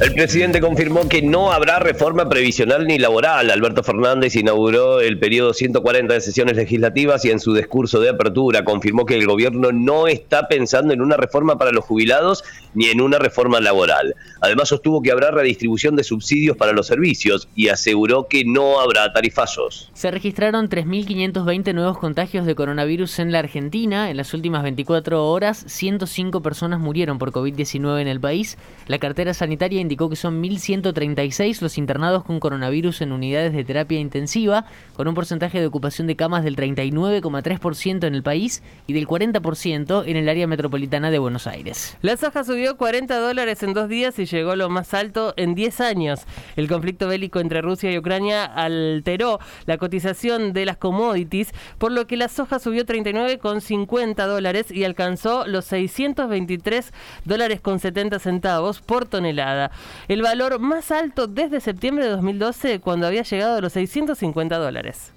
El presidente confirmó que no habrá reforma previsional ni laboral. Alberto Fernández inauguró el periodo 140 de sesiones legislativas y en su discurso de apertura confirmó que el gobierno no está pensando en una reforma para los jubilados ni en una reforma laboral. Además sostuvo que habrá redistribución de subsidios para los servicios y aseguró que no habrá tarifazos. Se registraron 3.520 nuevos contagios de coronavirus en la Argentina. En las últimas 24 horas, 105 personas murieron por COVID-19 en el país. La cartera sanitaria indicó que son 1.136 los internados con coronavirus en unidades de terapia intensiva, con un porcentaje de ocupación de camas del 39,3% en el país y del 40% en el área metropolitana de Buenos Aires. La soja subió 40 dólares en dos días y llegó a lo más alto en 10 años. El conflicto bélico entre Rusia y Ucrania alteró la cotización de las commodities, por lo que la soja subió 39,50 dólares y alcanzó los 623 dólares con 70 centavos por tonelada el valor más alto desde septiembre de 2012 cuando había llegado a los 650 dólares.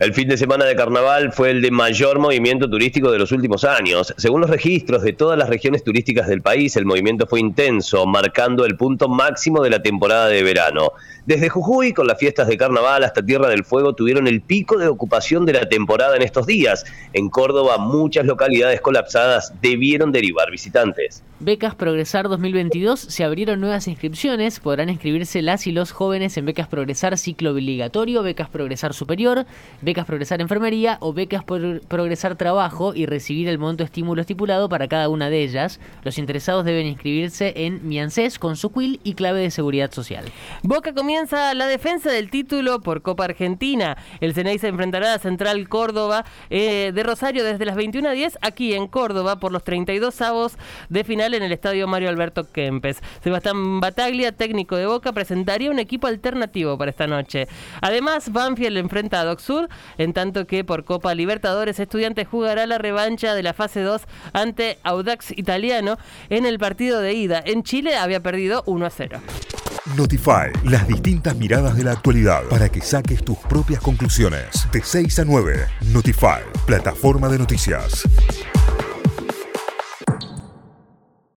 El fin de semana de carnaval fue el de mayor movimiento turístico de los últimos años. Según los registros de todas las regiones turísticas del país, el movimiento fue intenso, marcando el punto máximo de la temporada de verano. Desde Jujuy, con las fiestas de carnaval hasta Tierra del Fuego, tuvieron el pico de ocupación de la temporada en estos días. En Córdoba, muchas localidades colapsadas debieron derivar visitantes. Becas Progresar 2022 se abrieron nuevas inscripciones. Podrán inscribirse las y los jóvenes en Becas Progresar Ciclo Obligatorio, Becas Progresar Superior, becas Progresar Enfermería o becas Progresar Trabajo y recibir el monto estímulo estipulado para cada una de ellas. Los interesados deben inscribirse en Miancés con su quill y clave de seguridad social. Boca comienza la defensa del título por Copa Argentina. El Ceney se enfrentará a Central Córdoba eh, de Rosario desde las 21 a 10 aquí en Córdoba por los 32 avos de final en el estadio Mario Alberto Kempes. Sebastián Bataglia, técnico de Boca, presentaría un equipo alternativo para esta noche. Además, Banfield enfrenta a Doc Sur en tanto que por Copa Libertadores Estudiantes jugará la revancha de la fase 2 ante Audax Italiano en el partido de ida. En Chile había perdido 1 a 0. Notify, las distintas miradas de la actualidad para que saques tus propias conclusiones. De 6 a 9, Notify, plataforma de noticias.